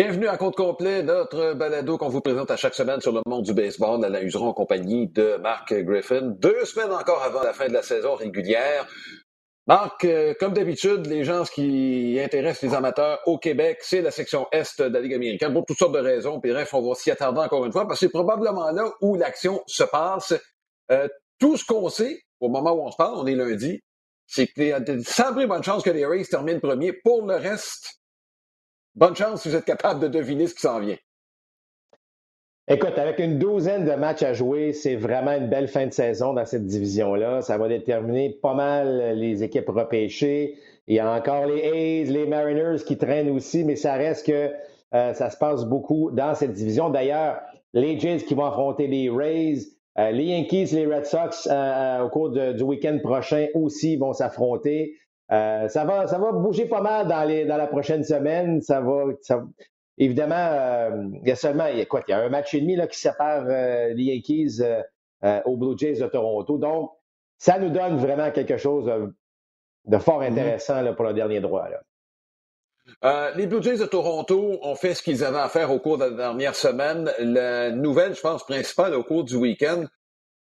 Bienvenue à compte complet, notre balado qu'on vous présente à chaque semaine sur le monde du baseball à la en compagnie de Mark Griffin. Deux semaines encore avant la fin de la saison régulière. Marc, euh, comme d'habitude, les gens qui intéressent les amateurs au Québec, c'est la section Est de la Ligue américaine pour toutes sortes de raisons. Bref, on va s'y attarder encore une fois parce que c'est probablement là où l'action se passe. Euh, tout ce qu'on sait au moment où on se parle, on est lundi, c'est qu'il y a sans bonne chance que les Rays terminent premier. Pour le reste, Bonne chance si vous êtes capable de deviner ce qui s'en vient. Écoute, avec une douzaine de matchs à jouer, c'est vraiment une belle fin de saison dans cette division-là. Ça va déterminer pas mal les équipes repêchées. Il y a encore les A's, les Mariners qui traînent aussi, mais ça reste que euh, ça se passe beaucoup dans cette division. D'ailleurs, les Jays qui vont affronter les Rays, euh, les Yankees, les Red Sox euh, au cours du week-end prochain aussi vont s'affronter. Euh, ça, va, ça va bouger pas mal dans, les, dans la prochaine semaine. Ça va, évidemment, euh, il y a seulement, il y a quoi, il y a un match et demi là, qui sépare euh, les Yankees aux Blue Jays de Toronto. Donc, ça nous donne vraiment quelque chose de, fort mm-hmm. intéressant là, pour le dernier droit. Là. les Blue Jays de Toronto ont fait ce qu'ils avaient à faire au cours de la dernière semaine. La nouvelle, je pense, principale au cours du week-end,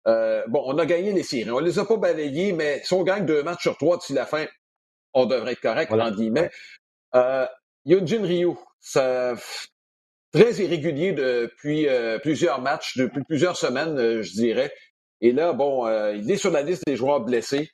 bon, on a gagné les séries. On les a pas balayés, mais si on gagne deux matchs sur trois d'ici la fin, on devrait être correct, en guillemets. Euh, Yunjin Ryu, ça, très irrégulier depuis euh, plusieurs matchs, depuis plusieurs semaines, euh, je dirais. Et là, bon, euh, il est sur la liste des joueurs blessés.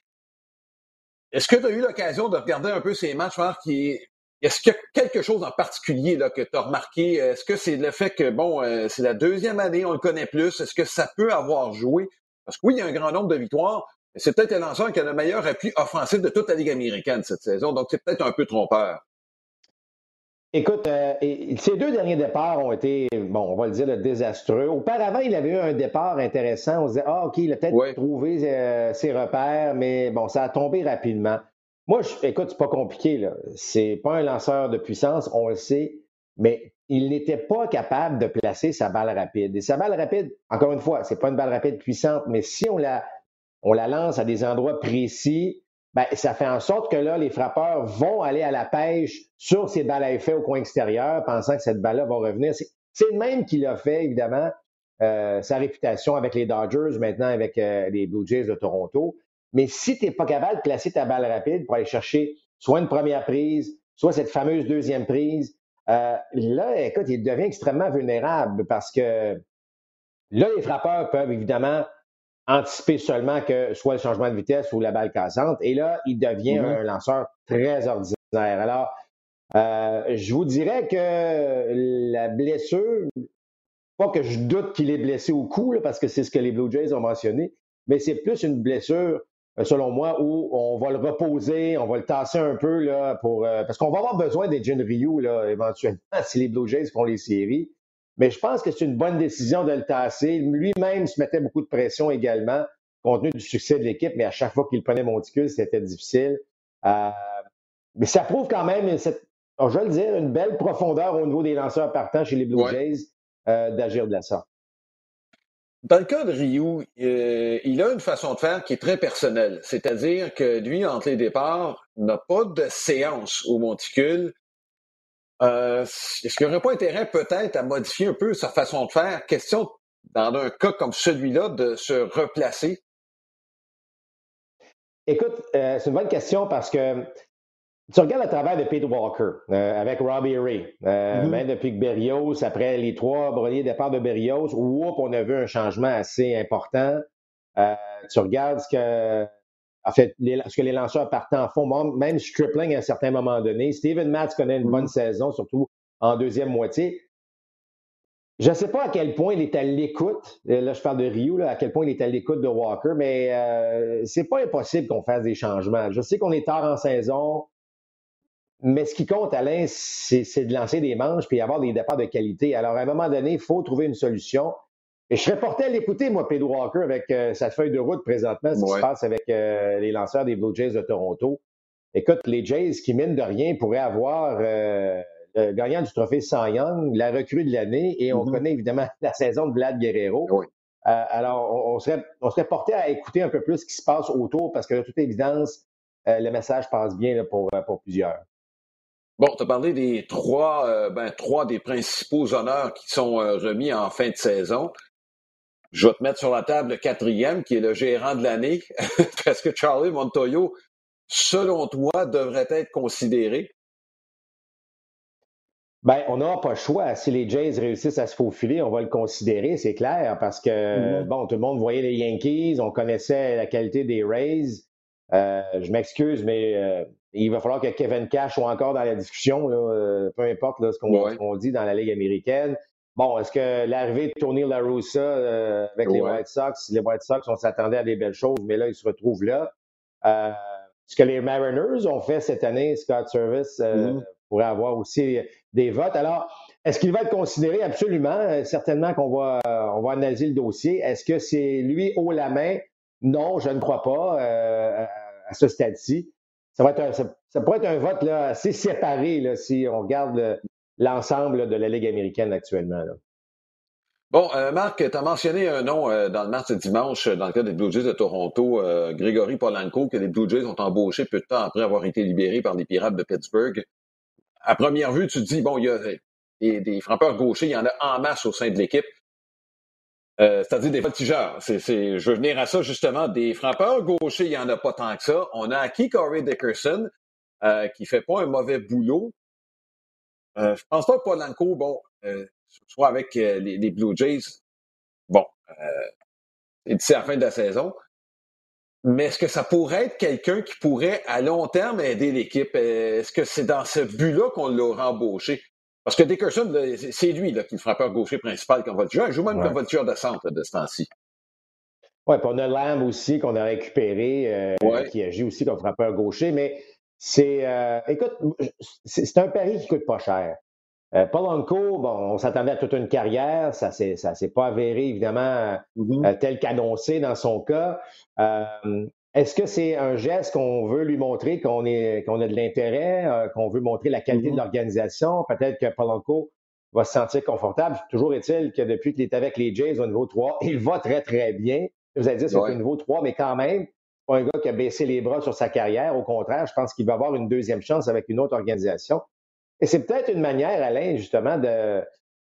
Est-ce que tu as eu l'occasion de regarder un peu ces matchs, Marc? Est-ce qu'il y a quelque chose en particulier là, que tu as remarqué? Est-ce que c'est le fait que, bon, c'est la deuxième année, on le connaît plus? Est-ce que ça peut avoir joué? Parce que oui, il y a un grand nombre de victoires, c'est peut-être un lanceur qui a le meilleur appui offensif de toute la Ligue américaine cette saison, donc c'est peut-être un peu trompeur. Écoute, euh, ces deux derniers départs ont été, bon, on va le dire, désastreux. Auparavant, il avait eu un départ intéressant. On se disait, ah, OK, il a peut-être trouvé euh, ses repères, mais bon, ça a tombé rapidement. Moi, je, écoute, c'est pas compliqué, là. C'est pas un lanceur de puissance, on le sait, mais il n'était pas capable de placer sa balle rapide. Et sa balle rapide, encore une fois, c'est pas une balle rapide puissante, mais si on la on la lance à des endroits précis, ben, ça fait en sorte que là, les frappeurs vont aller à la pêche sur ces balles à effet au coin extérieur, pensant que cette balle-là va revenir. C'est le même qui l'a fait, évidemment, euh, sa réputation avec les Dodgers, maintenant avec euh, les Blue Jays de Toronto. Mais si tu n'es pas capable de placer ta balle rapide pour aller chercher soit une première prise, soit cette fameuse deuxième prise, euh, là, écoute, il devient extrêmement vulnérable parce que là, les frappeurs peuvent évidemment anticiper seulement que soit le changement de vitesse ou la balle cassante. Et là, il devient mm-hmm. un lanceur très ordinaire. Alors, euh, je vous dirais que la blessure, pas que je doute qu'il est blessé au cou, parce que c'est ce que les Blue Jays ont mentionné, mais c'est plus une blessure, euh, selon moi, où on va le reposer, on va le tasser un peu, là, pour, euh, parce qu'on va avoir besoin des Jin Ryu, là, éventuellement, si les Blue Jays font les séries. Mais je pense que c'est une bonne décision de le tasser. Lui-même se mettait beaucoup de pression également, compte tenu du succès de l'équipe, mais à chaque fois qu'il prenait monticule, c'était difficile. Euh, mais ça prouve quand même, cette, oh, je vais le dire, une belle profondeur au niveau des lanceurs partants chez les Blue Jays euh, d'agir de la sorte. Dans le cas de Ryu, euh, il a une façon de faire qui est très personnelle. C'est-à-dire que lui, entre les départs, n'a pas de séance au monticule. Euh, est-ce qu'il n'y aurait pas intérêt peut-être à modifier un peu sa façon de faire? Question, dans un cas comme celui-là, de se replacer? Écoute, euh, c'est une bonne question parce que tu regardes le travail de Pete Walker euh, avec Robbie Ray, mm-hmm. même depuis que Berrios, après les trois premiers départs de Berrios, whoop, on a vu un changement assez important. tu regardes ce que en fait, ce que les lanceurs partant font, même Stripling à un certain moment donné. Steven Matz connaît une bonne mm-hmm. saison, surtout en deuxième moitié. Je ne sais pas à quel point il est à l'écoute. Là, je parle de Ryu, à quel point il est à l'écoute de Walker, mais euh, c'est pas impossible qu'on fasse des changements. Je sais qu'on est tard en saison, mais ce qui compte, Alain, c'est de lancer des manches puis avoir des départs de qualité. Alors, à un moment donné, il faut trouver une solution. Et je serais porté à l'écouter, moi, Pedro Walker, avec euh, sa feuille de route présentement, ce qui se passe avec euh, les lanceurs des Blue Jays de Toronto. Écoute, les Jays, qui mine de rien, pourraient avoir euh, le gagnant du trophée Cy Young, la recrue de l'année, et on mm-hmm. connaît évidemment la saison de Vlad Guerrero. alors, on, serait, on serait porté à écouter un peu plus ce qui se passe autour, parce que de toute évidence, le message passe bien pour, pour plusieurs. Bon, tu as parlé des trois, euh, ben, trois des principaux honneurs qui sont euh, remis en fin de saison. Je vais te mettre sur la table le quatrième, qui est le gérant de l'année. Est-ce que Charlie Montoyo, selon toi, devrait être considéré? Ben, on n'a pas le choix. Si les Jays réussissent à se faufiler, on va le considérer, c'est clair, parce que, mm-hmm. bon, tout le monde voyait les Yankees, on connaissait la qualité des Rays. Euh, je m'excuse, mais euh, il va falloir que Kevin Cash soit encore dans la discussion, euh, peu importe ce qu'on dit dans la Ligue américaine. Bon, est-ce que l'arrivée de Tony La Russa avec les White Sox, les White Sox, on s'attendait à des belles choses, mais là, ils se retrouvent là. ce que les Mariners ont fait cette année, Scott Service, mm-hmm. pourrait avoir aussi des votes. Alors, est-ce qu'il va être considéré? Absolument. certainement qu'on va, on va analyser le dossier. Est-ce que c'est lui haut la main? Non, je ne crois pas à ce stade-ci. Ça, va ça, pourrait être un vote là, assez séparé là, si on regarde l'ensemble de la Ligue américaine actuellement. Bon, euh, Marc, tu as mentionné un nom euh, dans le match de dimanche dans le cas des Blue Jays de Toronto, euh, Grégory Polanco, que les Blue Jays ont embauché peu de temps après avoir été libérés par les Pirates de Pittsburgh. À première vue, tu te dis, bon, il y a des, frappeurs gauchers, il y en a en masse au sein de l'équipe. Euh, c'est-à-dire des voltigeurs. Je veux venir à ça justement. Des frappeurs gauchers, il n'y en a pas tant que ça. On a acquis Corey Dickerson, euh, qui fait pas un mauvais boulot. Euh, je pense pas que Polanco, bon, euh, soit avec euh, les, Blue Jays, bon, d'ici à la fin de la saison. Mais est-ce que ça pourrait être quelqu'un qui pourrait à long terme aider l'équipe? Est-ce que c'est dans ce but-là qu'on l'aura embauché? Parce que Dickerson, c'est lui là, qui est le frappeur gaucher principal comme voltigeur. Il joue même comme voltigeur de centre de ce temps-ci. Oui, puis on a Lamb aussi qu'on a récupéré, euh, qui agit aussi comme frappeur gaucher. Mais c'est, euh, écoute, c'est un pari qui coûte pas cher. Euh, Polanco, bon, on s'attendait à toute une carrière. Ça ne s'est pas avéré, évidemment, mm-hmm. euh, tel qu'annoncé dans son cas. Est-ce que c'est un geste qu'on veut lui montrer qu'on qu'on a de l'intérêt, euh, qu'on veut montrer la qualité de mm-hmm. l'organisation? Peut-être que Polanco va se sentir confortable. Toujours est-il que depuis qu'il est avec les Jays au niveau 3, il va très, très bien. Vous allez dire c'est au niveau 3, mais quand même, pas un gars qui a baissé les bras sur sa carrière. Au contraire, je pense qu'il va avoir une deuxième chance avec une autre organisation. Et c'est peut-être une manière, Alain, justement, de,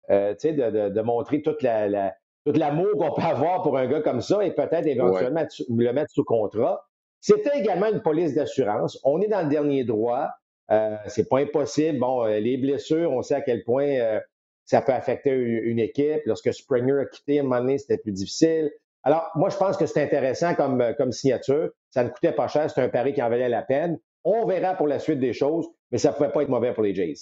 euh, de, de, montrer toute la, tout l'amour qu'on peut avoir pour un gars comme ça et peut-être éventuellement le mettre sous contrat. C'était également une police d'assurance. On est dans le dernier droit. Euh, c'est pas impossible. Bon, euh, les blessures, on sait à quel point euh, ça peut affecter une, équipe. Lorsque Springer a quitté, à un moment donné, c'était plus difficile. Alors, moi, je pense que c'est intéressant comme, euh, comme signature. Ça ne coûtait pas cher. C'est un pari qui en valait la peine. On verra pour la suite des choses, mais ça ne pouvait pas être mauvais pour les Jays.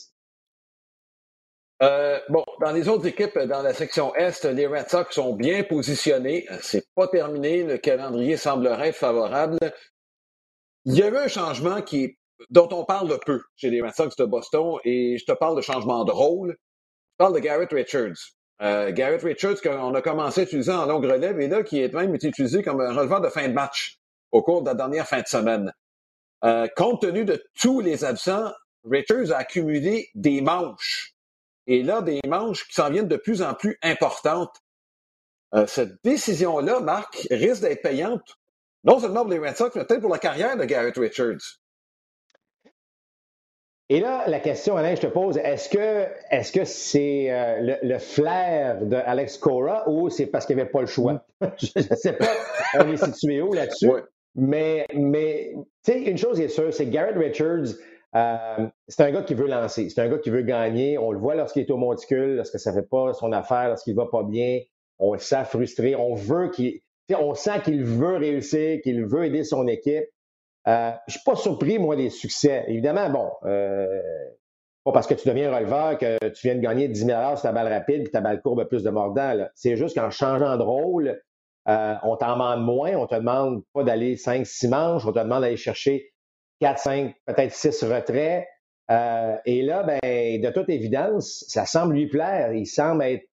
Euh, bon, dans les autres équipes, dans la section Est, les Red Sox sont bien positionnés. C'est pas terminé. Le calendrier semblerait favorable. Il y a eu un changement dont on parle peu chez les Red Sox de Boston et je te parle de changement de rôle. Je parle de Garrett Richards. Euh, Garrett Richards qu'on a commencé à utiliser en longue relève et là qui est même utilisé comme un releveur de fin de match au cours de la dernière fin de semaine. Euh, compte tenu de tous les absents, Richards a accumulé des manches et là, des manches qui s'en viennent de plus en plus importantes. Euh, cette décision-là, Marc, risque d'être payante, non seulement pour les Red Sox, mais peut-être pour la carrière de Garrett Richards. Et là, la question, Alain, je te pose, est-ce que est-ce que c'est euh, le, flair de Alex Cora ou c'est parce qu'il n'y avait pas le choix? je ne sais pas, on est situé où là-dessus. Mais, mais tu sais, une chose est sûre, c'est que Garrett Richards, euh, c'est un gars qui veut lancer, c'est un gars qui veut gagner. On le voit lorsqu'il est au monticule, lorsque ça ne fait pas son affaire, lorsqu'il va pas bien. On le sent frustré. On veut qu'il, on sent qu'il veut réussir, qu'il veut aider son équipe. Euh, je suis pas surpris, moi, des succès. Évidemment, bon, euh, pas parce que tu deviens releveur que tu viens de gagner 10 000 sur ta balle rapide et ta balle courbe plus de mordant. C'est juste qu'en changeant de rôle, euh, on t'en demande moins. On te demande pas d'aller 5-6 manches. On te demande d'aller chercher 4, 5, peut-être 6 retraits. Euh, et là, ben, de toute évidence, ça semble lui plaire. Il semble être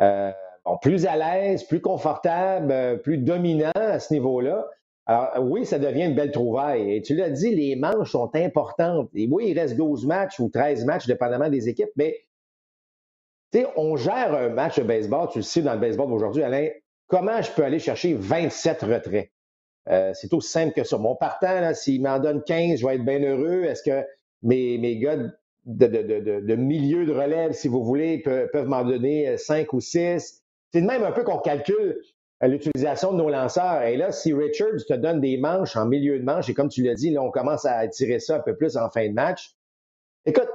euh, plus à l'aise, plus confortable, euh, plus dominant à ce niveau-là. Alors, oui, ça devient une belle trouvaille. Et tu l'as dit, les manches sont importantes. Et oui, il reste 12 matchs ou 13 matchs, dépendamment des équipes, mais tu sais, on gère un match de baseball, tu le sais dans le baseball d'aujourd'hui, Alain, comment je peux aller chercher 27 retraits? Euh, c'est aussi simple que ça. Mon partant, s'il m'en donne 15, je vais être bien heureux. Est-ce que mes, gars de, milieu de relève, si vous voulez, peuvent, m'en donner cinq ou six? C'est de même un peu qu'on calcule l'utilisation de nos lanceurs. Et là, si Richards te donne des manches en milieu de manche, et comme tu l'as dit, là, on commence à tirer ça un peu plus en fin de match. Écoute,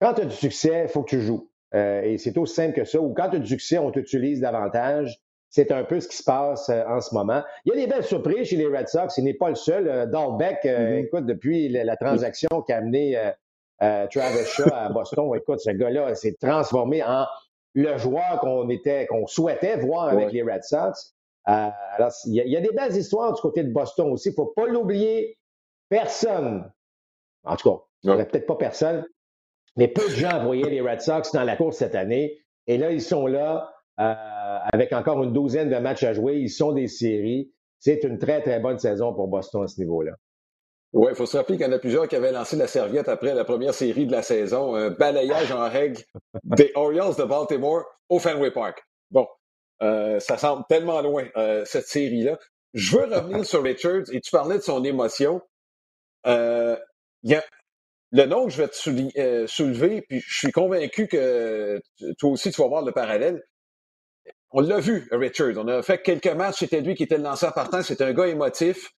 quand tu as du succès, il faut que tu joues. Euh, et c'est aussi simple que ça. Ou quand tu as du succès, on t'utilise davantage. C'est un peu ce qui se passe euh, en ce moment. Il y a des belles surprises chez les Red Sox. Il n'est pas le seul. Euh, Dalbeck, mm-hmm. écoute, depuis la, transaction qui a amené Travis Shaw à Boston, écoute, ce gars-là s'est transformé en le joueur qu'on était, qu'on souhaitait voir avec les Red Sox. alors, il y, a, des belles histoires du côté de Boston aussi. Il ne faut pas l'oublier. Personne, en tout cas, peut-être pas personne, mais peu de gens voyaient les Red Sox dans la course cette année. Et là, ils sont là euh, avec encore une douzaine de matchs à jouer. Ils sont des séries. C'est une très, très bonne saison pour Boston à ce niveau-là. Oui, il faut se rappeler qu'il y en a plusieurs qui avaient lancé la serviette après la première série de la saison. Un balayage en règle des Orioles de Baltimore au Fenway Park. Bon, euh, ça semble tellement loin, euh, cette série-là. Je veux revenir sur Richards et tu parlais de son émotion. il y a le nom que je vais te euh, soulever, puis je suis convaincu que toi aussi tu vas voir le parallèle. On l'a vu, Richard. On a fait quelques matchs, c'était lui qui était le lanceur partant. C'est un gars émotif.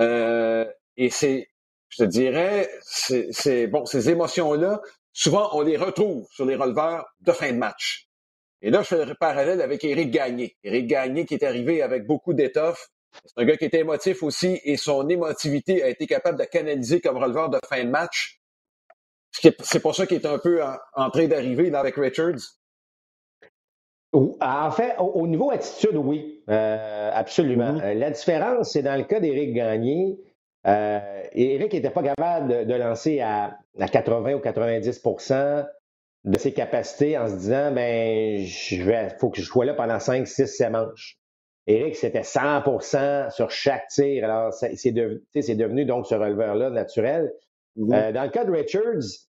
Euh, et c'est, je te dirais, c'est bon, ces émotions-là, souvent on les retrouve sur les releveurs de fin de match. Et là, je fais le parallèle avec Éric Gagné. Éric Gagné qui est arrivé avec beaucoup d'étoffe. C'est un gars qui était émotif aussi et son émotivité a été capable de canaliser comme releveur de fin de match. C'est pour ça qu'il est un peu en, train d'arriver avec Richards. En fait, au, niveau attitude, oui, euh, absolument. Mm-hmm. La différence, c'est dans le cas d'Éric Gagné. Euh, Éric n'était pas capable de, lancer à, 80 ou 90% de ses capacités en se disant ben il faut que je sois là pendant 5, 6, 7 manches. Éric, c'était 100% sur chaque tir. Alors, c'est devenu donc ce releveur-là naturel. Euh, dans le cas de Richards,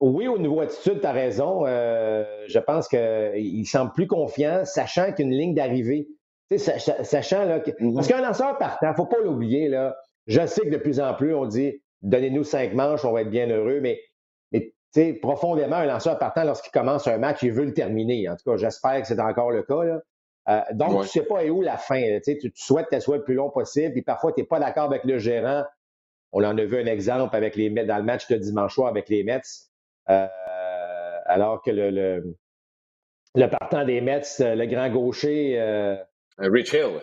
oui, au niveau attitude, tu as raison. Euh, je pense qu'il semble plus confiant, sachant qu'une ligne d'arrivée. Sachant là, que, mm-hmm. Parce qu'un lanceur partant, faut pas l'oublier. Là, je sais que de plus en plus, on dit donnez-nous cinq manches, on va être bien heureux, mais, mais profondément, un lanceur partant, lorsqu'il commence un match, il veut le terminer. En tout cas, j'espère que c'est encore le cas. Là. Euh, donc, tu sais pas où la fin. Tu, tu souhaites qu'elle soit le plus long possible, puis parfois, tu n'es pas d'accord avec le gérant on en a vu un exemple avec les dans le match de dimanche soir avec les Mets, euh, alors que le, le, partant des Mets, euh, le grand gaucher. Euh, Rich Hill.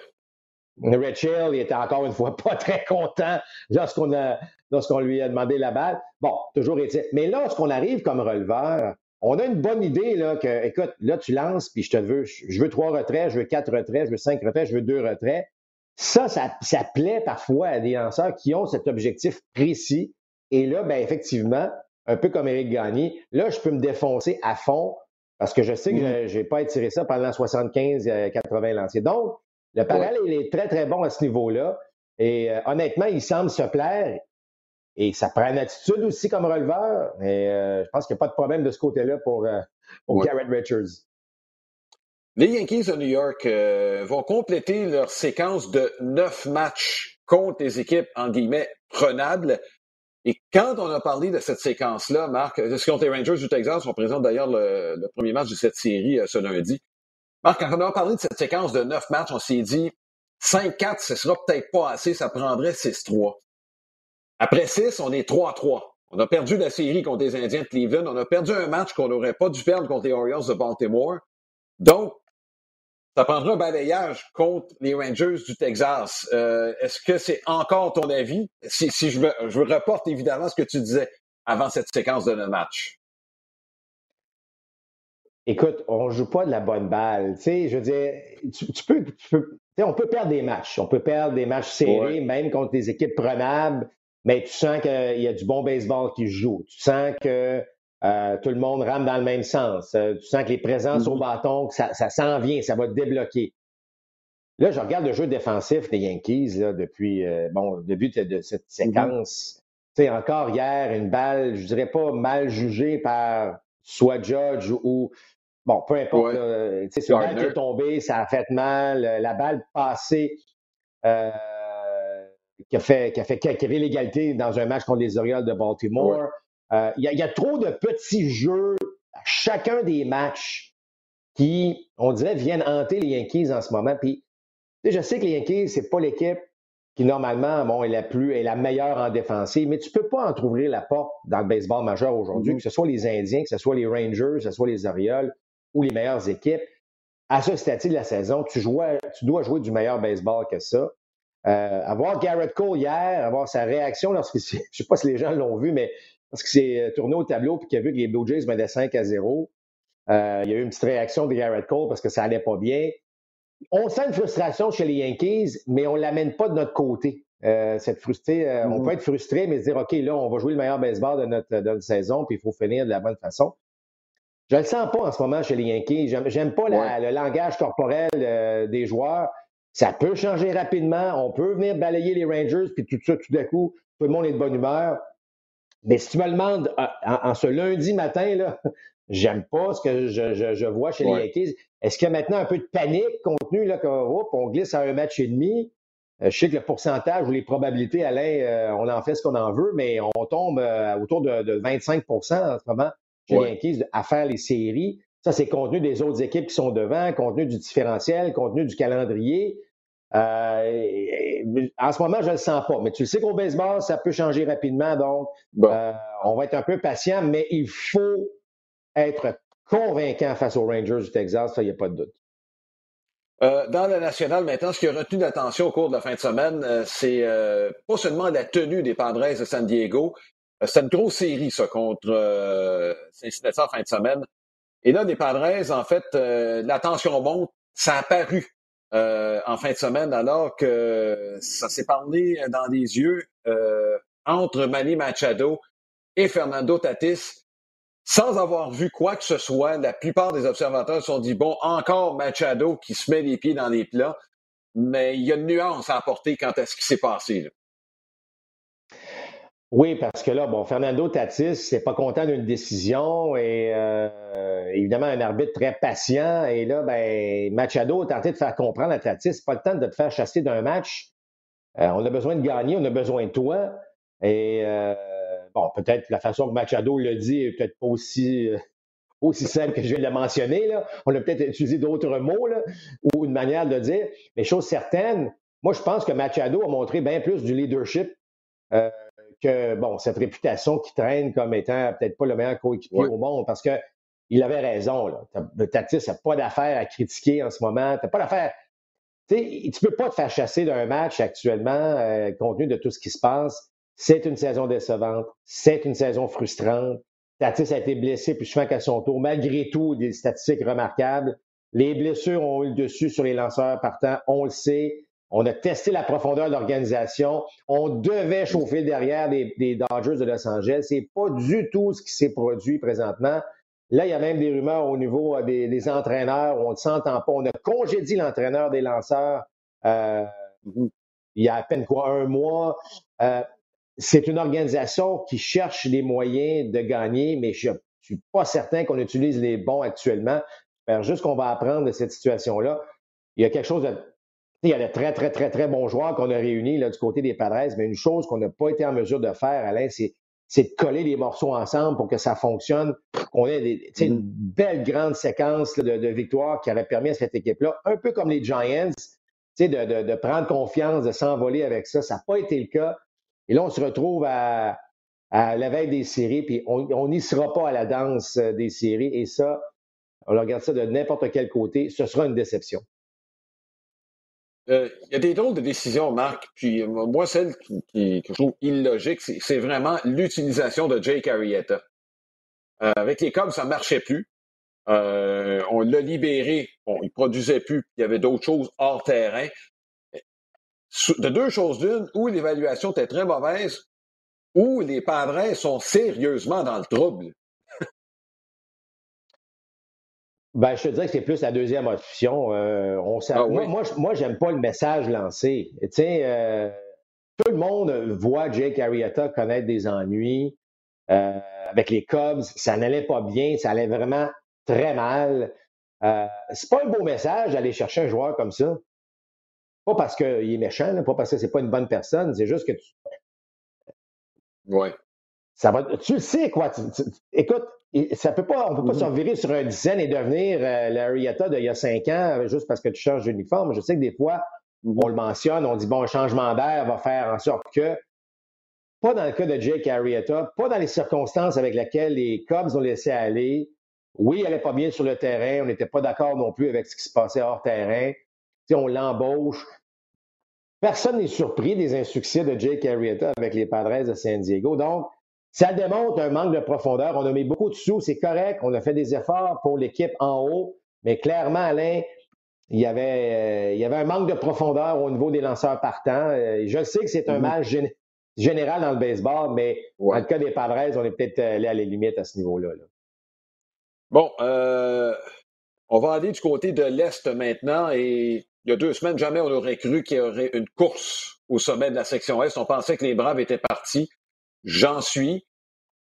Rich Hill, il était encore une fois pas très content lorsqu'on a lorsqu'on lui a demandé la balle. Bon, toujours est-il. Mais lorsqu'on arrive comme releveur, on a une bonne idée là, que, écoute, là, tu lances, puis je te veux, je veux trois retraits, je veux quatre retraits, je veux cinq retraits, je veux deux retraits. Ça, ça, plaît parfois à des lanceurs qui ont cet objectif précis. Et là, ben, effectivement, un peu comme Eric Gagné, là, je peux me défoncer à fond parce que je sais que mm-hmm. je n'ai pas étiré ça pendant 75-80 euh, lancers. Donc, le parallèle il est très, très bon à ce niveau-là. Et euh, honnêtement, il semble se plaire. Et ça prend une attitude aussi comme releveur. Et euh, je pense qu'il n'y a pas de problème de ce côté-là pour, pour Garrett Richards. Les Yankees de New York euh, vont compléter leur séquence de neuf matchs contre des équipes, en guillemets, prenables. Et quand on a parlé de cette séquence-là, Marc, ce contre les Rangers du Texas, on présente d'ailleurs le, premier match de cette série euh, ce lundi? Marc, quand on a parlé de cette séquence de neuf matchs, on s'est dit 5-4, ce sera peut-être pas assez, ça prendrait 6-3. Après 6, on est 3-3. On a perdu la série contre les Indiens de Cleveland. On a perdu un match qu'on n'aurait pas dû perdre contre les Orioles de Baltimore. Donc, ça prendra un balayage contre les Rangers du Texas. Euh, est-ce que c'est encore ton avis? Si, je, me, je reporte évidemment ce que tu disais avant cette séquence de match. Écoute, on ne joue pas de la bonne balle. Tu sais, je veux dire, tu, peux, on peut perdre des matchs. On peut perdre des matchs serrés, même contre des équipes prenables, mais tu sens qu'il y a du bon baseball qui joue. Tu sens que euh, tout le monde rame dans le même sens. Euh, tu sens que les présences au mm-hmm. bâton, que ça, s'en vient, ça va te débloquer. Là, je regarde le jeu défensif des Yankees depuis euh, bon, le début de, cette mm-hmm. séquence. Tu sais, encore hier, une balle, je dirais pas mal jugée par soit Judge ou bon, peu importe. Tu sais, balle qui est tombée, ça a fait mal. La balle passée qui a fait qui a fait qui l'égalité dans un match contre les Orioles de Baltimore. Il y, a trop de petits jeux à chacun des matchs qui, on dirait, viennent hanter les Yankees en ce moment. Puis, je sais que les Yankees, c'est pas l'équipe qui, normalement, bon, est la plus, est la meilleure en défensive, mais tu peux pas entrouvrir la porte dans le baseball majeur aujourd'hui, mm-hmm. que ce soit les Indiens, que ce soit les Rangers, que ce soit les Orioles ou les meilleures équipes. À ce stade de la saison, tu, tu dois jouer du meilleur baseball que ça. Euh, avoir Garrett Cole hier, avoir sa réaction lorsqu'il je sais pas si les gens l'ont vu, mais parce qu'il s'est euh, tourné au tableau et qu'il a vu que les Blue Jays menaient 5 à 0. Euh, il y a eu une petite réaction de Garrett Cole parce que ça allait pas bien. On sent une frustration chez les Yankees, mais on ne l'amène pas de notre côté. Euh, cette frustré, euh, On mm-hmm. peut être frustré, mais se dire, OK, là, on va jouer le meilleur baseball de notre, de notre saison, puis il faut finir de la bonne façon. Je ne le sens pas en ce moment chez les Yankees. J'aime pas le langage corporel euh, des joueurs. Ça peut changer rapidement. On peut venir balayer les Rangers, puis tout ça, tout d'un coup, tout le monde est de bonne humeur. Mais si tu me demandes en, ce lundi matin, là, j'aime pas ce que je, vois chez les Yankees. Est-ce qu'il y a maintenant un peu de panique contenu là, qu'on glisse à un match et demi? Euh, je sais que le pourcentage ou les probabilités, Alain, euh, on en fait ce qu'on en veut, mais on tombe euh, autour de, 25% en ce moment chez les Yankees à faire les séries. Ça, c'est contenu des autres équipes qui sont devant, contenu du différentiel, contenu du calendrier. en ce moment, je ne le sens pas. Mais tu le sais qu'au baseball, ça peut changer rapidement. Donc, on va être un peu patient, mais il faut être convaincant face aux Rangers du Texas, ça, il n'y a pas de doute. Euh, dans la nationale, maintenant, ce qui a retenu l'attention au cours de la fin de semaine, euh, c'est euh, pas seulement la tenue des Padres de San Diego. C'est une grosse série, ça, contre Cincinnati en fin de semaine. Et là, les Padres, en fait, la tension monte. Ça a paru en fin de semaine, alors que ça s'est parlé dans les yeux entre Manny Machado et Fernando Tatis sans avoir vu quoi que ce soit, la plupart des observateurs se sont dit, bon, encore Machado qui se met les pieds dans les plats, mais il y a une nuance à apporter quant à ce qui s'est passé. Oui, parce que là, bon, Fernando Tatis n'est pas content d'une décision et euh, évidemment un arbitre très patient. Et là, ben, Machado a tenté de faire comprendre à Tatis, pas le temps de te faire chasser d'un match. Euh, on a besoin de gagner, on a besoin de toi. Et euh, bon, peut-être la façon que Machado le dit est peut-être pas aussi, euh, aussi simple que je viens de le mentionner. Là. On a peut-être utilisé d'autres mots là, ou une manière de dire. Mais chose certaine, moi, je pense que Machado a montré bien plus du leadership euh, que, bon, cette réputation qui traîne comme étant peut-être pas le meilleur coéquipier au monde parce que il avait raison. Là. Tatis n'a pas d'affaire à critiquer en ce moment. Tu pas d'affaire. Tu ne peux pas te faire chasser d'un match actuellement euh, compte tenu de tout ce qui se passe. C'est une saison décevante. C'est une saison frustrante. Tatis a été blessé plus souvent qu'à son tour. Malgré tout, des statistiques remarquables. Les blessures ont eu le dessus sur les lanceurs partants. On le sait. On a testé la profondeur de l'organisation. On devait chauffer derrière des, Dodgers de Los Angeles. C'est pas du tout ce qui s'est produit présentement. Là, il y a même des rumeurs au niveau des, entraîneurs où on ne s'entend pas. On a congédié l'entraîneur des lanceurs euh, il y a à peine quoi, un mois. Euh, c'est une organisation qui cherche les moyens de gagner, mais je ne suis pas certain qu'on utilise les bons actuellement. Juste qu'on va apprendre de cette situation-là. Il y a quelque chose de. Il y a de très, très, très, très bons joueurs qu'on a réunis là, du côté des Padres, mais une chose qu'on n'a pas été en mesure de faire, Alain, c'est, de coller les morceaux ensemble pour que ça fonctionne, qu'on ait des, une belle grande séquence de, de victoires qui aurait permis à cette équipe-là, un peu comme les Giants, de, de, de prendre confiance, de s'envoler avec ça. Ça n'a pas été le cas. Et là, on se retrouve à, la veille des séries, puis on n'y sera pas à la danse euh, des séries. Et ça, on regarde ça de n'importe quel côté, ce sera une déception. Euh, il y a des drôles de décisions, Marc. Puis euh, moi, celle qui, que je trouve illogique, c'est vraiment l'utilisation de Jake Arrieta. avec les Cubs, ça ne marchait plus. on l'a libéré. Bon, il produisait plus. Il y avait d'autres choses hors terrain de deux choses d'une, où l'évaluation était très mauvaise, ou les Padres sont sérieusement dans le trouble. Ben, je te dirais que c'est plus la deuxième option. Euh, on ah Moi, moi, j'aime pas le message lancé. Tu euh, tout le monde voit Jake Arrieta connaître des ennuis. Euh, avec les Cubs, ça n'allait pas bien, ça allait vraiment très mal. c'est pas un beau message d'aller chercher un joueur comme ça. Pas parce qu'il est méchant, pas parce que c'est pas une bonne personne, c'est juste que tu. Ouais. Ça va. Tu sais quoi? écoute, ça peut pas, on ne peut pas mm-hmm. se sur un dizaine et devenir euh, l'Arietta d'il y a cinq ans euh, juste parce que tu changes d'uniforme. Je sais que des fois, mm-hmm. on le mentionne, on dit bon, un changement d'air va faire en sorte que, pas dans le cas de Jake Arrieta, pas dans les circonstances avec lesquelles les Cubs ont laissé aller. Oui, il n'allait pas bien sur le terrain, on n'était pas d'accord non plus avec ce qui se passait hors terrain. Si on l'embauche. Personne n'est surpris des insuccès de Jake Arrieta avec les Padres de San Diego. Donc, ça démontre un manque de profondeur. On a mis beaucoup de sous, c'est correct. On a fait des efforts pour l'équipe en haut, mais clairement, Alain, il y avait, euh, il y avait un manque de profondeur au niveau des lanceurs partants. Euh, je sais que c'est un mm-hmm. mal général dans le baseball, mais dans le cas des Padres, on est peut-être allé à la limite à ce niveau-là. Bon, euh, on va aller du côté de l'Est maintenant. Et il y a deux semaines, jamais on aurait cru qu'il y aurait une course au sommet de la section Est. On pensait que les Braves étaient partis. J'en suis.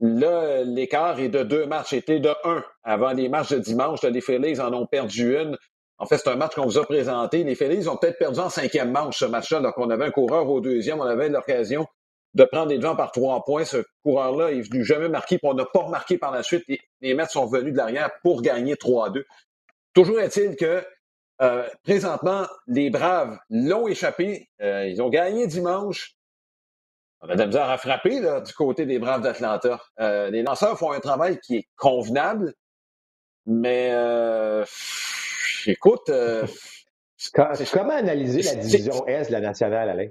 Là, l'écart est de deux matchs. C'était de un avant les matchs de dimanche. Les Phillies en ont perdu une. En fait, c'est un match qu'on vous a présenté. Les Phillies ont peut-être perdu en cinquième manche ce match-là. Donc, on avait un coureur au deuxième. On avait l'occasion de prendre des gens par trois points. Ce coureur-là est venu jamais marquer. Puis on n'a pas remarqué par la suite. Les, Mets sont venus de l'arrière pour gagner 3-2. Toujours est-il que euh, présentement, les Braves l'ont échappé. Euh, ils ont gagné dimanche. On a de la misère à frapper là, du côté des Braves d'Atlanta. Euh, les lanceurs font un travail qui est convenable, mais euh, écoute. Euh, comment analyser la division S de la nationale, Alain?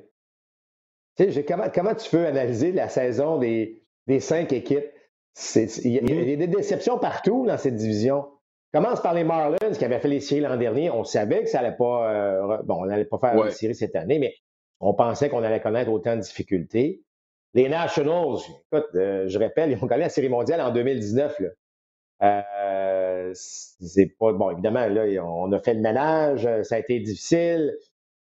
comment, comment tu peux analyser la saison des, des cinq équipes? Il y, a des déceptions partout dans cette division. Commence par les Marlins qui avaient fait les séries l'an dernier. On savait que ça allait pas, bon, on n'allait pas faire les séries cette année, mais on pensait qu'on allait connaître autant de difficultés. Les Nationals, écoute, euh, je rappelle, ils ont gagné la Série mondiale en 2019. Là. Euh, c'est pas bon, évidemment, là, on a fait le ménage, ça a été difficile.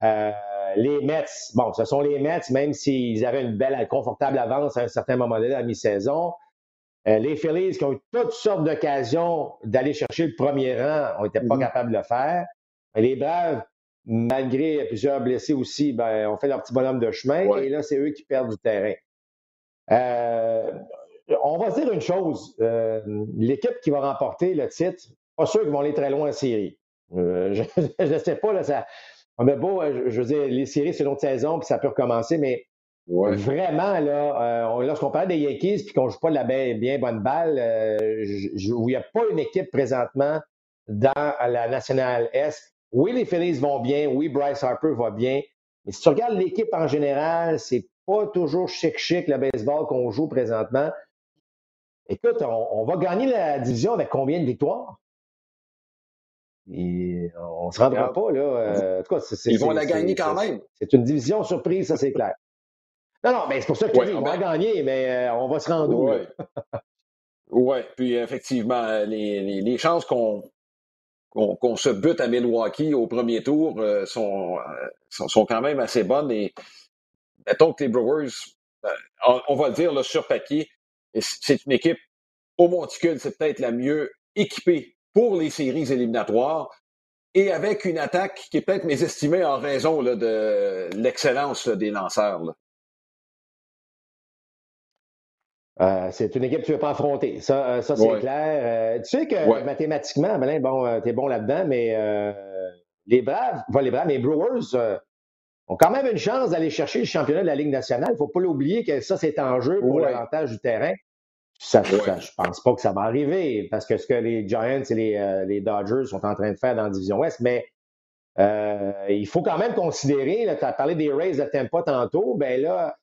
Euh, les Mets, bon, ce sont les Mets, même s'ils avaient une belle, confortable avance à un certain moment donné à la mi-saison. les Phillies qui ont eu toutes sortes d'occasions d'aller chercher le premier rang, on n'était pas mm-hmm. capable de le faire. Les Braves, malgré plusieurs blessés aussi, ben, ont fait leur petit bonhomme de chemin et là, c'est eux qui perdent du terrain. Euh, on va dire une chose. Euh, l'équipe qui va remporter le titre, pas sûr qu'ils vont aller très loin en série. Euh, je ne sais pas, là, ça. Mais beau, je, veux dire, les séries, c'est une autre saison, puis ça peut recommencer, mais vraiment, là, lorsqu'on parle des Yankees puis qu'on ne joue pas de la bien, bonne balle, où il n'y a pas une équipe présentement dans la Nationale Est oui, les Phillies vont bien. Oui, Bryce Harper va bien. Mais si tu regardes l'équipe en général, c'est pas toujours chic-chic le baseball qu'on joue présentement. Écoute, on, va gagner la division avec combien de victoires? on ne se rendra pas, là. Euh, en tout cas, Ils vont la gagner quand même. C'est une division surprise, ça, c'est clair. Non, non, mais c'est pour ça que tu dis, on va gagner, mais euh, on va se rendre où? Oui, puis effectivement, les chances qu'on qu'on se bute à Milwaukee au premier tour euh, sont, euh, sont, sont, quand même assez bonnes. Et mettons que les Brewers, euh, on, va le dire là, sur papier, c'est une équipe au monticule, c'est peut-être la mieux équipée pour les séries éliminatoires et avec une attaque qui est peut-être mésestimée en raison de l'excellence des lanceurs. Euh, c'est une équipe que tu ne veux pas affronter. Ça, euh, ça c'est clair. Euh, tu sais que mathématiquement, Malin, bon, tu es bon là-dedans, mais les Braves, pas les Braves, les Brewers ont quand même une chance d'aller chercher le championnat de la Ligue nationale. Il ne faut pas l'oublier que ça, c'est en jeu pour l'avantage du terrain. Ça, je pense pas que ça va arriver parce que ce que les Giants et les, les Dodgers sont en train de faire dans la division Ouest, mais il faut quand même considérer, tu as parlé des Rays de Tampa tantôt, ben là,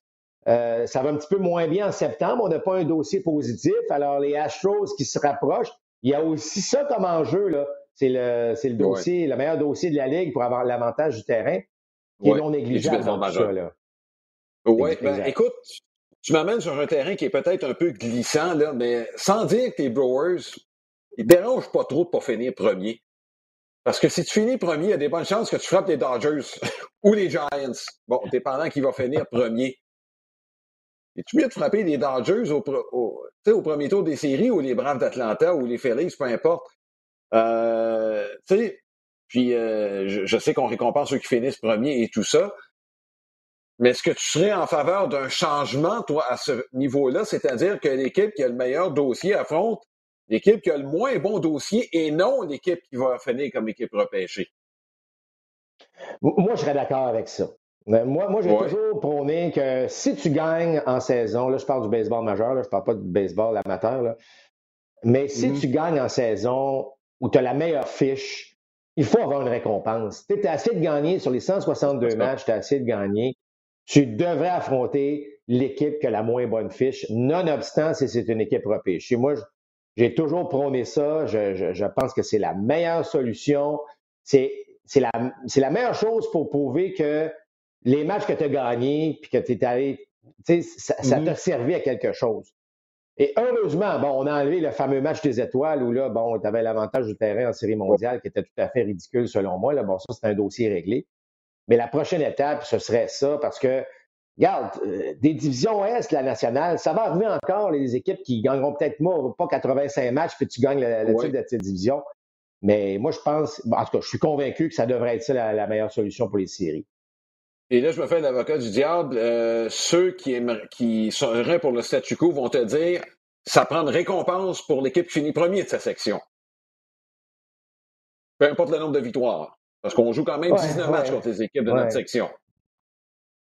euh, ça va un petit peu moins bien en septembre. On n'a pas un dossier positif. Alors, les Astros qui se rapprochent, il y a aussi ça comme enjeu. Là. C'est le, c'est le dossier, le meilleur dossier de la Ligue pour avoir l'avantage du terrain, qui est non négligeable dans Oui, ben, écoute, tu m'amènes sur un terrain qui est peut-être un peu glissant, là, mais sans dire que les Brewers, ils dérangent pas trop de pas finir premier. Parce que si tu finis premier, il y a des bonnes chances que tu frappes les Dodgers ou les Giants. Bon, dépendant qui va finir premier. Es-tu mieux de frapper les Dodgers au, au, premier tour des séries ou les Braves d'Atlanta ou les Phillies, peu importe? Euh, puis euh, je, sais qu'on récompense ceux qui finissent premier et tout ça. Mais est-ce que tu serais en faveur d'un changement, toi, à ce niveau-là, c'est-à-dire que l'équipe qui a le meilleur dossier affronte l'équipe qui a le moins bon dossier et non l'équipe qui va finir comme équipe repêchée? Moi, je serais d'accord avec ça. Moi, moi j'ai toujours prôné que si tu gagnes en saison, là, je parle du baseball majeur, là, je parle pas du baseball amateur, mais si mm-hmm. tu gagnes en saison où tu as la meilleure fiche, il faut avoir une récompense. Tu as assez de gagner sur les 162 matchs, tu as assez de gagner. Tu devrais affronter l'équipe qui a la moins bonne fiche, nonobstant si c'est une équipe repêchée. Moi, j'ai toujours prôné ça. Je, pense que c'est la meilleure solution. C'est la, la meilleure chose pour prouver que les matchs que tu as gagnés, puis que tu es allé, ça, ça t'a servi à quelque chose. Et heureusement, bon, on a enlevé le fameux match des étoiles où là, bon, tu avais l'avantage du terrain en série mondiale qui était tout à fait ridicule selon moi. Là, bon, ça, c'est un dossier réglé. Mais la prochaine étape, ce serait ça parce que, regarde, euh, des divisions Est, la nationale, ça va arriver encore les équipes qui gagneront peut-être pas 85 matchs puis tu gagnes le, titre de cette division. Mais moi, je pense, en tout cas, je suis convaincu que ça devrait être ça la meilleure solution pour les séries. Et là, je me fais l'avocat du diable. Euh, ceux qui, aimeraient, qui seraient pour le statu quo vont te dire ça prend une récompense pour l'équipe qui finit premier de sa section. Peu importe le nombre de victoires. Parce qu'on joue quand même 19 matchs contre les équipes de notre section.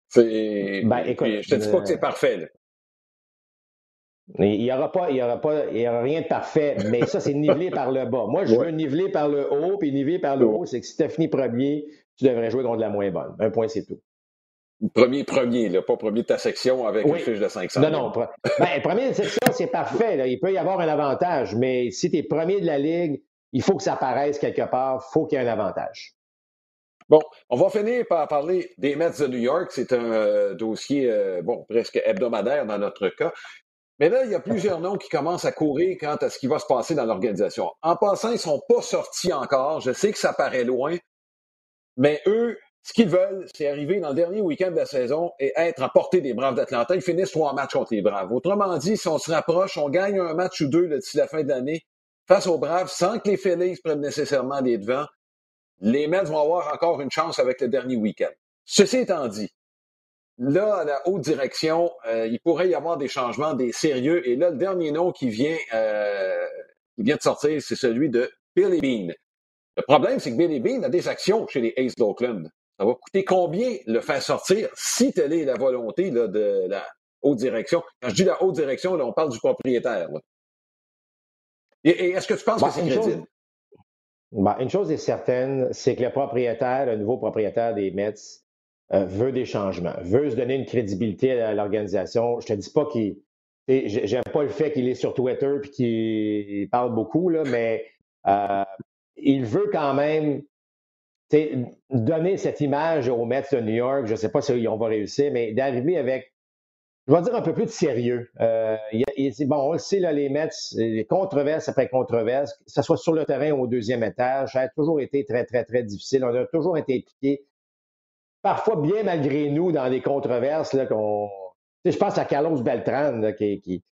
C'est. Ben, je te dis pas que c'est parfait. Là. Il n'y aura pas, il y aura pas, il y aura rien de parfait, mais ça, c'est nivelé par le bas. Moi, je veux niveler par le haut, puis niveler par le haut, c'est que si tu as fini premier, tu devrais jouer contre la moins bonne. Un point, c'est tout. Premier, premier, là, pas premier de ta section avec une fiche de 500. Non, non. Ben, premier de section, c'est parfait. Il peut y avoir un avantage, mais si tu es premier de la Ligue, il faut que ça apparaisse quelque part. il faut qu'il y ait un avantage. Bon, on va finir par parler des Mets de New York. C'est un euh, dossier, euh, bon, presque hebdomadaire dans notre cas. Mais là, il y a plusieurs noms qui commencent à courir quant à ce qui va se passer dans l'organisation. En passant, ils ne sont pas sortis encore. Je sais que ça paraît loin, mais eux, ce qu'ils veulent, c'est arriver dans le dernier week-end de la saison et être à portée des Braves d'Atlanta. Ils finissent trois matchs contre les Braves. Autrement dit, si on se rapproche, on gagne un match ou deux d'ici la fin de l'année face aux Braves sans que les Phillies prennent nécessairement des devants, les Mets vont avoir encore une chance avec le dernier week-end. Ceci étant dit, là, à la haute direction, euh, il pourrait y avoir des changements, des sérieux. Et là, le dernier nom qui vient, euh, qui vient de sortir, c'est celui de Billy Bean. Le problème, c'est que Billy Bean a des actions chez les Aces d'Oakland. Ça va coûter combien le faire sortir si telle est la volonté de la haute direction? Quand je dis la haute direction, là, on parle du propriétaire. Et, est-ce que tu penses que bah, c'est crédible? Bah, une chose est certaine, c'est que le propriétaire, le nouveau propriétaire des Mets, euh, veut des changements, veut se donner une crédibilité à l'organisation. Je te dis pas qu'il. J'aime pas le fait qu'il est sur Twitter et qu'il parle beaucoup, là, mais euh, il veut quand même donner cette image aux Mets de New York. Je ne sais pas si on va réussir, mais d'arriver avec, je vais dire, un peu plus de sérieux. Euh, bon, on le sait, là, les Mets, les controverses après controverses, que ce soit sur le terrain ou au deuxième étage, ça a toujours été très, très, très difficile. On a toujours été impliqués, parfois bien malgré nous, dans des controverses. Là, je pense à Carlos Beltran, qui,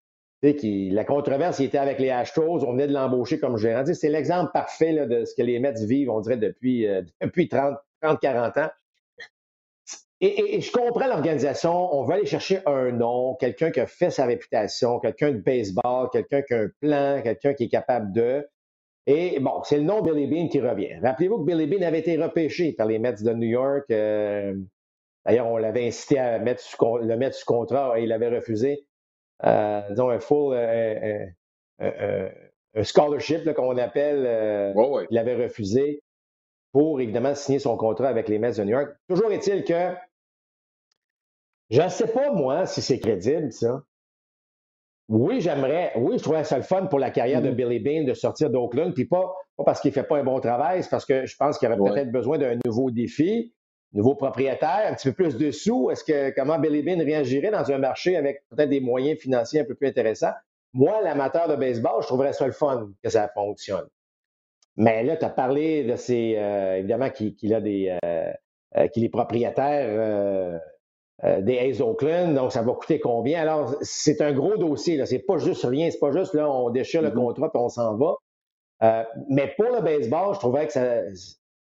la controverse, il était avec les Astros, on venait de l'embaucher comme gérant. C'est l'exemple parfait de ce que les Mets vivent, on dirait, depuis, euh, depuis 30, 40 ans. Et, je comprends l'organisation, on veut aller chercher un nom, quelqu'un qui a fait sa réputation, quelqu'un de baseball, quelqu'un qui a un plan, quelqu'un qui est capable de. Et bon, c'est le nom Billy Bean qui revient. Rappelez-vous que Billy Bean avait été repêché par les Mets de New York. Euh, d'ailleurs, on l'avait incité à mettre le mettre sous contrat et il avait refusé. Euh, disons, un full euh, un scholarship qu'on appelle. Il avait refusé pour évidemment signer son contrat avec les Mets de New York. Toujours est-il que je ne sais pas, moi, si c'est crédible, ça. Oui, j'aimerais, oui, je trouverais ça le fun pour la carrière de mm-hmm. Billy Bean de sortir d'Oakland, puis pas, parce qu'il ne fait pas un bon travail, c'est parce que je pense qu'il aurait peut-être besoin d'un nouveau défi nouveau propriétaire, un petit peu plus de sous. Est-ce que comment Billy Bean réagirait dans un marché avec peut-être des moyens financiers un peu plus intéressants? Moi, l'amateur de baseball, je trouverais ça le fun que ça fonctionne. Mais là, tu as parlé de ces euh, évidemment qu'il a des euh, euh, qu'il est propriétaire des A's Oakland, donc ça va coûter combien? Alors, c'est un gros dossier, là. C'est pas juste rien, c'est pas juste là, on déchire le mm-hmm. contrat et on s'en va. mais pour le baseball, je trouvais que ça,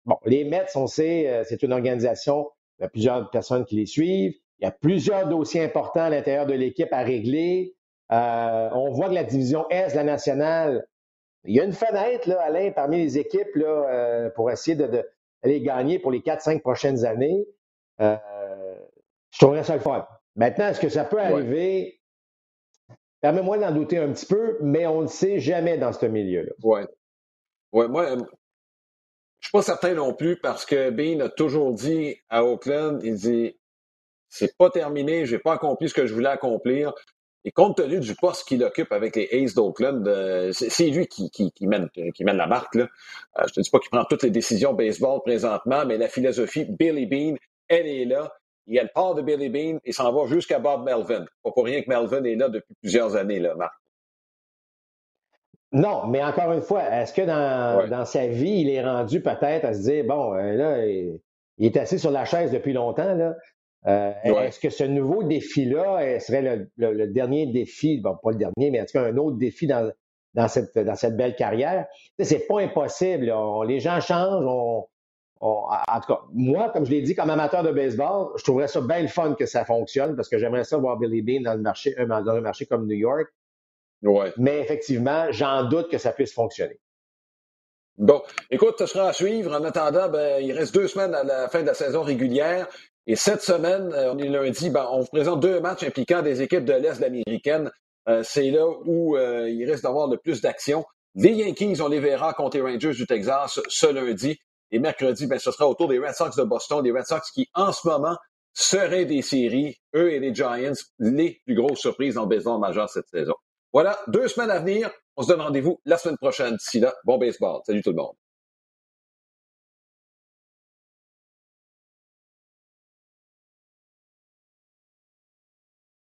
Bon, les Mets, on sait, euh, c'est une organisation, il y a plusieurs personnes qui les suivent. Il y a plusieurs dossiers importants à l'intérieur de l'équipe à régler. Euh, on voit que la division S de la nationale, il y a une fenêtre, là, Alain, parmi les équipes là, euh, pour essayer d'aller gagner pour les 4-5 prochaines années. Euh, je trouverais ça le fun. Maintenant, est-ce que ça peut arriver? Permets-moi d'en douter un petit peu, mais on ne sait jamais dans ce milieu-là. Oui. Ouais, moi, je suis pas certain non plus parce que Bean a toujours dit à Oakland, il dit c'est pas terminé, j'ai pas accompli ce que je voulais accomplir. Et compte tenu du poste qu'il occupe avec les Aces d'Oakland, euh, c'est lui qui, mène, la marque. Là. Euh, je te dis pas qu'il prend toutes les décisions baseball présentement, mais la philosophie Billy Bean, elle est là. Il y a le part de Billy Bean et s'en va jusqu'à Bob Melvin. Pas pour rien que Melvin est là depuis plusieurs années, là, Marc. Non, mais encore une fois, est-ce que dans, dans, sa vie, il est rendu peut-être à se dire, bon, euh, là, il, est assis sur la chaise depuis longtemps, là. Euh, est-ce que ce nouveau défi-là euh, serait le, dernier défi, bon, pas le dernier, mais en tout cas un autre défi dans, dans, cette, dans cette belle carrière? C'est pas impossible. les gens changent. On, en tout cas, moi, comme je l'ai dit, comme amateur de baseball, je trouverais ça bien le fun que ça fonctionne parce que j'aimerais ça voir Billy Bean dans le marché, dans un marché comme New York. Ouais. Mais effectivement, j'en doute que ça puisse fonctionner. Bon, écoute, ce sera à suivre. En attendant, ben, il reste deux semaines à la fin de la saison régulière. Et cette semaine, euh, on est lundi, ben, on vous présente deux matchs impliquant des équipes de l'Est américaine. Euh, c'est là où euh, il risque d'avoir le plus d'action. Les Yankees, on les verra contre les Rangers du Texas ce lundi. Et mercredi, ben, ce sera autour des Red Sox de Boston, des Red Sox qui, en ce moment, seraient des séries, eux et les Giants, les plus grosses surprises le baseball majeur cette saison. Voilà, deux semaines à venir. On se donne rendez-vous la semaine prochaine. D'ici là, bon baseball. Salut tout le monde.